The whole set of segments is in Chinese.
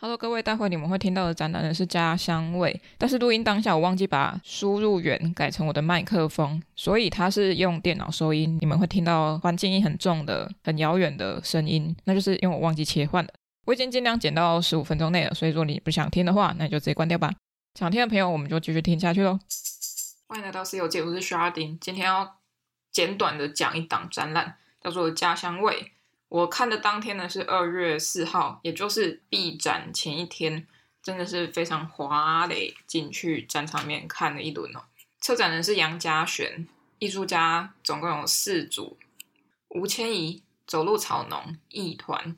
Hello，各位，待会你们会听到的展览呢是家乡味，但是录音当下我忘记把输入源改成我的麦克风，所以它是用电脑收音，你们会听到环境音很重的、很遥远的声音，那就是因为我忘记切换了。我已经尽量剪到十五分钟内了，所以说你不想听的话，那你就直接关掉吧。想听的朋友，我们就继续听下去喽。欢迎来到 C 游记，我是 Chardin，今天要简短的讲一档展览，叫做《家乡味》。我看的当天呢是二月四号，也就是闭展前一天，真的是非常华丽，进去展场面看了一轮哦。策展人是杨家璇，艺术家总共有四组：吴千怡、走路草农、艺团、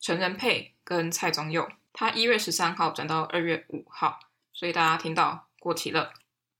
陈仁佩跟蔡宗佑。他一月十三号转到二月五号，所以大家听到过期了。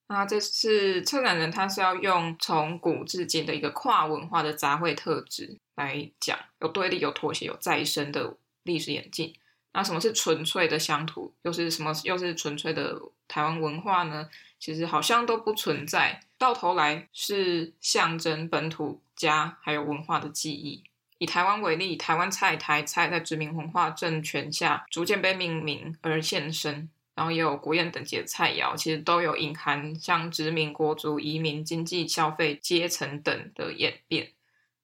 那这次策展人他是要用从古至今的一个跨文化的杂烩特质。来讲，有对立，有妥协，有再生的历史演进。那什么是纯粹的乡土？又是什么？又是纯粹的台湾文化呢？其实好像都不存在。到头来是象征本土家还有文化的记忆。以台湾为例，台湾菜、台菜在殖民文化政权下逐渐被命名而现身，然后也有国宴等级的菜肴，其实都有隐含像殖民国族、移民、经济、消费阶层等的演变。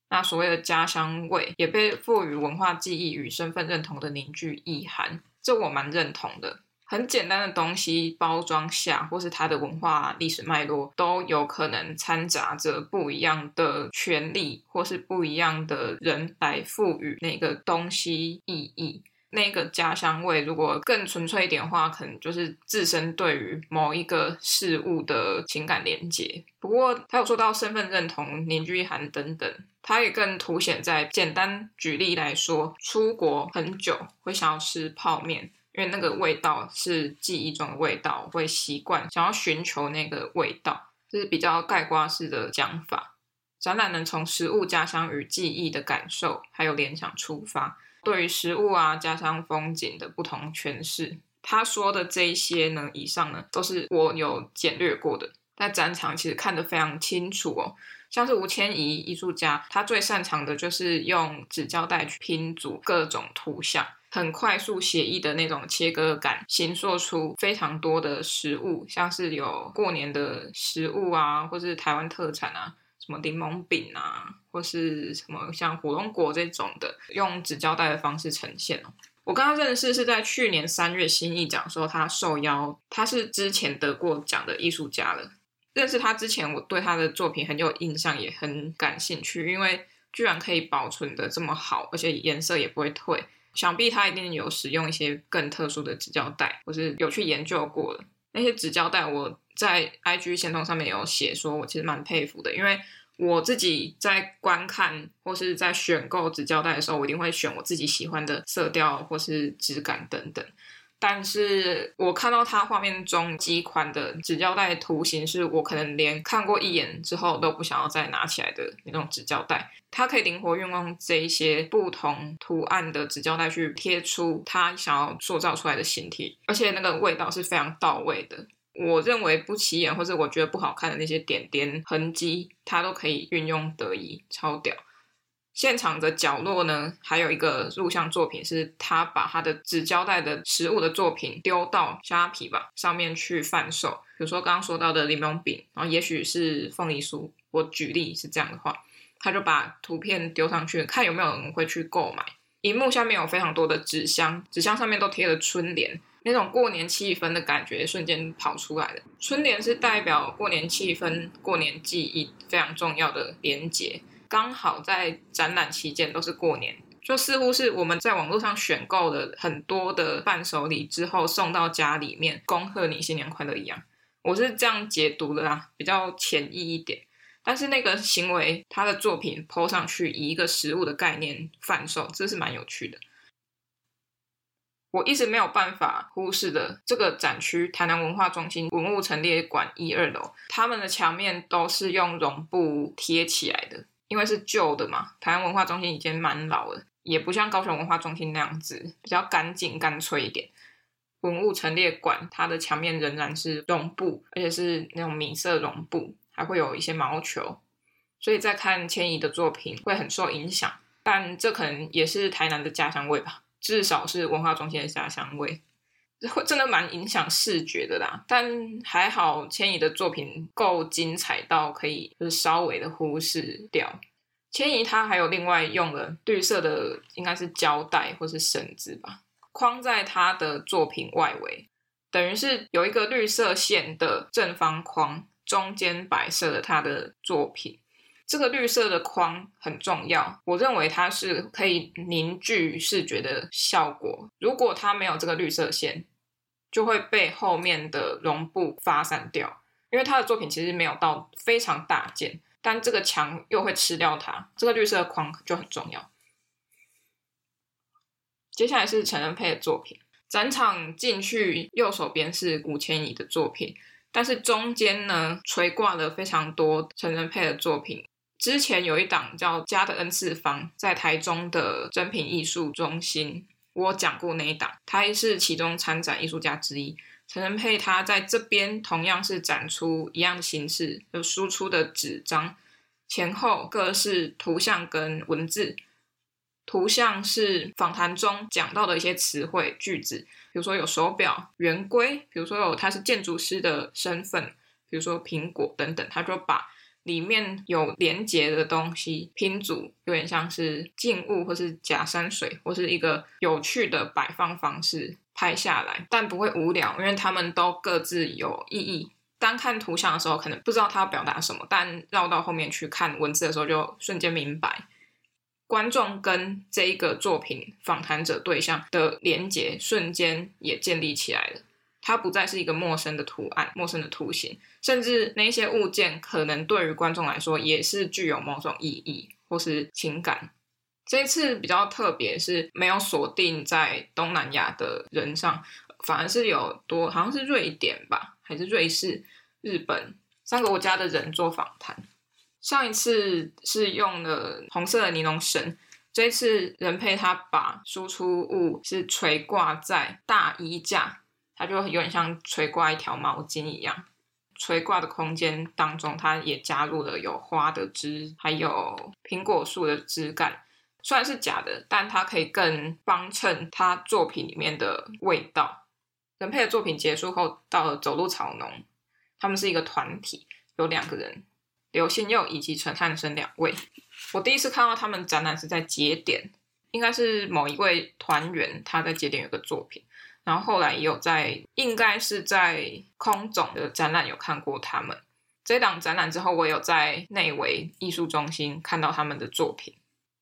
那所谓的家乡味也被赋予文化记忆与身份认同的凝聚意涵，这我蛮认同的。很简单的东西包装下，或是它的文化历史脉络，都有可能掺杂着不一样的权利，或是不一样的人来赋予那个东西意义。那个家乡味，如果更纯粹一点的话，可能就是自身对于某一个事物的情感连接。不过，他有说到身份认同、凝聚意涵等等，他也更凸显在简单举例来说，出国很久会想要吃泡面，因为那个味道是记忆中的味道，会习惯想要寻求那个味道，这是比较概括式的讲法。展览能从食物、家乡与记忆的感受，还有联想出发。对于食物啊、家乡风景的不同诠释，他说的这一些呢，以上呢都是我有简略过的。在展场其实看得非常清楚哦，像是吴千怡艺术家，他最擅长的就是用纸胶带去拼组各种图像，很快速写意的那种切割感，形塑出非常多的食物，像是有过年的食物啊，或是台湾特产啊。什么柠檬饼啊，或是什么像火龙果这种的，用纸胶带的方式呈现哦。我跟他认识是在去年三月新艺奖的时候，他受邀，他是之前得过奖的艺术家了。认识他之前，我对他的作品很有印象，也很感兴趣，因为居然可以保存得这么好，而且颜色也不会退。想必他一定有使用一些更特殊的纸胶带，或是有去研究过的那些纸胶带。我。在 IG 限动上面有写说，我其实蛮佩服的，因为我自己在观看或是在选购纸胶带的时候，我一定会选我自己喜欢的色调或是质感等等。但是我看到它画面中几款的纸胶带图形，是我可能连看过一眼之后都不想要再拿起来的那种纸胶带。它可以灵活运用这一些不同图案的纸胶带去贴出它想要塑造出来的形体，而且那个味道是非常到位的。我认为不起眼或者我觉得不好看的那些点点痕迹，它都可以运用得宜，超屌。现场的角落呢，还有一个录像作品，是他把他的纸胶带的食物的作品丢到虾皮吧上面去贩售，比如说刚刚说到的柠檬饼，然后也许是凤梨酥。我举例是这样的话，他就把图片丢上去，看有没有人会去购买。荧幕下面有非常多的纸箱，纸箱上面都贴了春联。那种过年气氛的感觉瞬间跑出来了。春联是代表过年气氛、过年记忆非常重要的连结。刚好在展览期间都是过年，就似乎是我们在网络上选购的很多的伴手礼之后送到家里面，恭贺你新年快乐一样。我是这样解读的啦，比较浅易一点。但是那个行为，他的作品 po 上去，以一个食物的概念贩售，这是蛮有趣的。我一直没有办法忽视的这个展区，台南文化中心文物陈列馆一二楼，他们的墙面都是用绒布贴起来的，因为是旧的嘛。台南文化中心已经蛮老了，也不像高雄文化中心那样子比较干净干脆一点。文物陈列馆它的墙面仍然是绒布，而且是那种米色绒布，还会有一些毛球，所以在看千怡的作品会很受影响。但这可能也是台南的家乡味吧。至少是文化中心的家乡味，会真的蛮影响视觉的啦。但还好，千怡的作品够精彩到可以就是稍微的忽视掉。千怡他还有另外用了绿色的，应该是胶带或是绳子吧，框在他的作品外围，等于是有一个绿色线的正方框，中间摆设了他的作品。这个绿色的框很重要，我认为它是可以凝聚视觉的效果。如果它没有这个绿色线，就会被后面的绒布发散掉。因为他的作品其实没有到非常大件，但这个墙又会吃掉它。这个绿色框就很重要。接下来是陈仁佩的作品，展场进去右手边是吴千怡的作品，但是中间呢垂挂了非常多陈仁佩的作品。之前有一档叫《家的 N 次方》，在台中的珍品艺术中心，我讲过那一档，他也是其中参展艺术家之一。陈仁佩他在这边同样是展出一样的形式，有输出的纸张，前后各是图像跟文字。图像是访谈中讲到的一些词汇句子，比如说有手表、圆规，比如说有他是建筑师的身份，比如说苹果等等，他就把。里面有连接的东西拼组，有点像是静物或是假山水，或是一个有趣的摆放方式拍下来，但不会无聊，因为他们都各自有意义。单看图像的时候，可能不知道他要表达什么，但绕到后面去看文字的时候，就瞬间明白。观众跟这一个作品访谈者对象的连接，瞬间也建立起来了。它不再是一个陌生的图案、陌生的图形，甚至那些物件可能对于观众来说也是具有某种意义或是情感。这一次比较特别，是没有锁定在东南亚的人上，反而是有多，好像是瑞典吧，还是瑞士、日本三个国家的人做访谈。上一次是用了红色的尼龙绳，这一次人配他把输出物是垂挂在大衣架。它就有点像垂挂一条毛巾一样，垂挂的空间当中，它也加入了有花的枝，还有苹果树的枝干。虽然是假的，但它可以更帮衬他作品里面的味道。仁佩的作品结束后，到了走路草农，他们是一个团体，有两个人，刘信佑以及陈汉生两位。我第一次看到他们展览是在节点，应该是某一位团员他在节点有个作品。然后后来也有在，应该是在空总的展览有看过他们。这档展览之后，我有在内惟艺术中心看到他们的作品。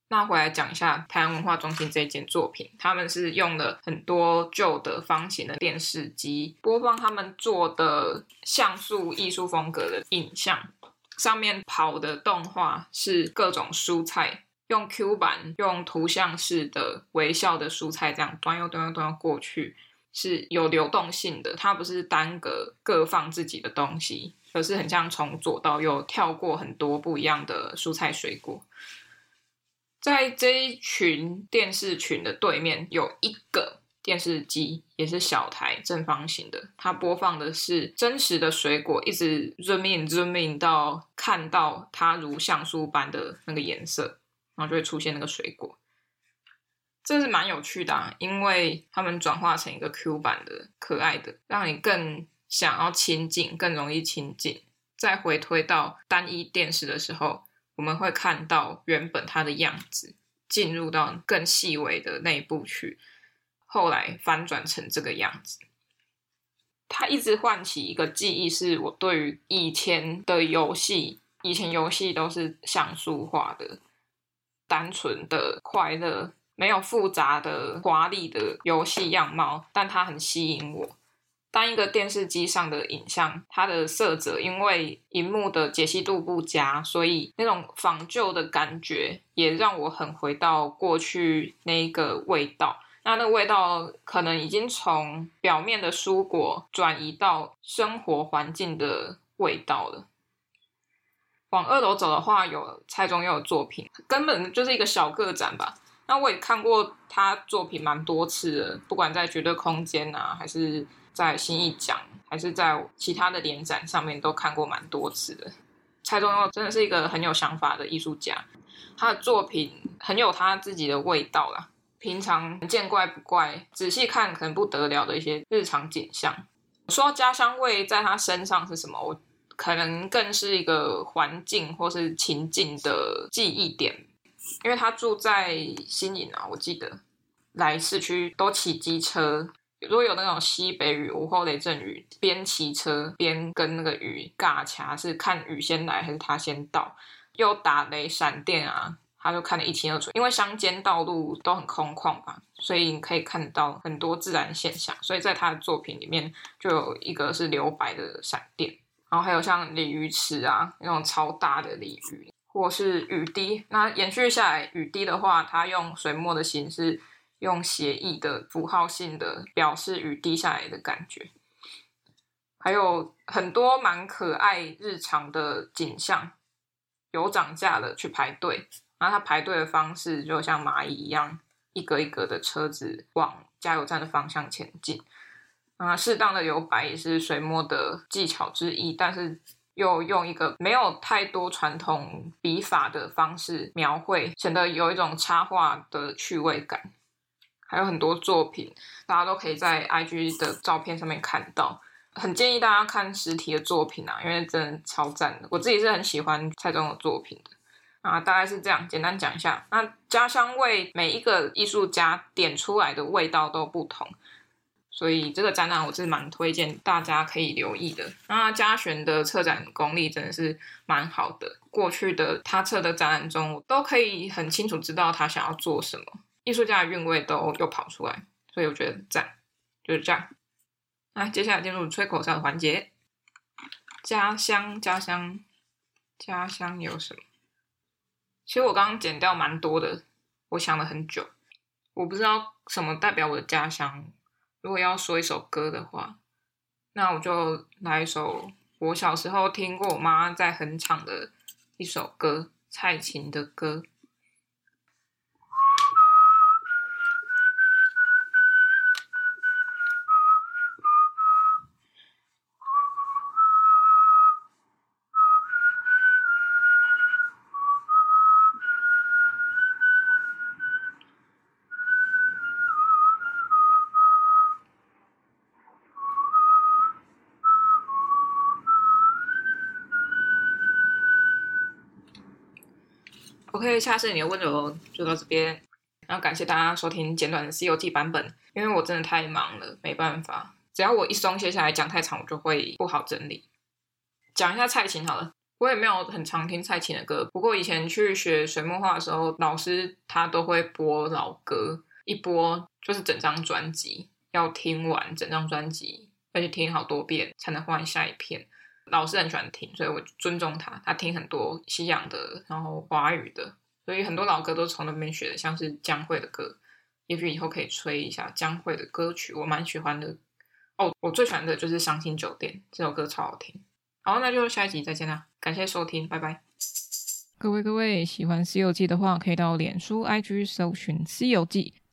那回来讲一下台湾文化中心这件作品，他们是用了很多旧的方形的电视机播放他们做的像素艺术风格的影像，上面跑的动画是各种蔬菜，用 Q 版用图像式的微笑的蔬菜这样端又端又端又过去。是有流动性的，它不是单个各放自己的东西，而是很像从左到右跳过很多不一样的蔬菜水果。在这一群电视群的对面有一个电视机，也是小台正方形的，它播放的是真实的水果，一直 zoom in zoom in 到看到它如像素般的那个颜色，然后就会出现那个水果。这是蛮有趣的啊，因为他们转化成一个 Q 版的可爱的，让你更想要亲近，更容易亲近。再回推到单一电视的时候，我们会看到原本它的样子，进入到更细微的内部去，后来翻转成这个样子。它一直唤起一个记忆，是我对于以前的游戏，以前游戏都是像素化的，单纯的快乐。没有复杂的华丽的游戏样貌，但它很吸引我。当一个电视机上的影像，它的色泽因为荧幕的解析度不佳，所以那种仿旧的感觉也让我很回到过去那一个味道。那那个味道可能已经从表面的蔬果转移到生活环境的味道了。往二楼走的话，有蔡中佑的作品，根本就是一个小个展吧。那我也看过他作品蛮多次的，不管在绝对空间啊，还是在新艺奖，还是在其他的联展上面，都看过蛮多次的。蔡中佑真的是一个很有想法的艺术家，他的作品很有他自己的味道啦。平常见怪不怪，仔细看可能不得了的一些日常景象。说家乡味在他身上是什么？我可能更是一个环境或是情境的记忆点，因为他住在新营啊，我记得来市区都骑机车，如果有那种西北雨、午后雷阵雨，边骑车边跟那个雨尬掐，是看雨先来还是他先到，又打雷闪电啊。他就看得一清二楚，因为乡间道路都很空旷吧，所以你可以看到很多自然现象。所以在他的作品里面，就有一个是留白的闪电，然后还有像鲤鱼池啊那种超大的鲤鱼，或是雨滴。那延续下来，雨滴的话，它用水墨的形式，用写意的符号性的表示雨滴下来的感觉，还有很多蛮可爱日常的景象，有涨价的去排队。然后他排队的方式就像蚂蚁一样，一格一格的车子往加油站的方向前进。啊，适当的留白也是水墨的技巧之一，但是又用一个没有太多传统笔法的方式描绘，显得有一种插画的趣味感。还有很多作品，大家都可以在 IG 的照片上面看到。很建议大家看实体的作品啊，因为真的超赞的。我自己是很喜欢蔡中的作品的。啊，大概是这样，简单讲一下。那家乡味，每一个艺术家点出来的味道都不同，所以这个展览我是蛮推荐大家可以留意的。那嘉玄的策展功力真的是蛮好的，过去的他策的展览中，我都可以很清楚知道他想要做什么，艺术家的韵味都又跑出来，所以我觉得赞，就是这样。那接下来进入吹口哨的环节，家乡，家乡，家乡有什么？其实我刚刚剪掉蛮多的，我想了很久，我不知道什么代表我的家乡。如果要说一首歌的话，那我就来一首我小时候听过我妈在哼唱的一首歌，蔡琴的歌。OK，下次你的温柔就到这边，然后感谢大家收听简短的《C 游记》版本，因为我真的太忙了，没办法。只要我一松懈下来讲太长，我就会不好整理。讲一下蔡琴好了，我也没有很常听蔡琴的歌，不过以前去学水墨画的时候，老师他都会播老歌，一播就是整张专辑，要听完整张专辑，而且听好多遍才能换下一篇。老师很喜欢听，所以我尊重他。他听很多西洋的，然后华语的，所以很多老歌都从那边学的，像是江蕙的歌。也许以后可以吹一下江蕙的歌曲，我蛮喜欢的。哦，我最喜欢的就是《伤心酒店》这首歌，超好听。好，那就下一集再见啦，感谢收听，拜拜。各位各位，喜欢《西游记》的话，可以到脸书、IG 搜寻《西游记》。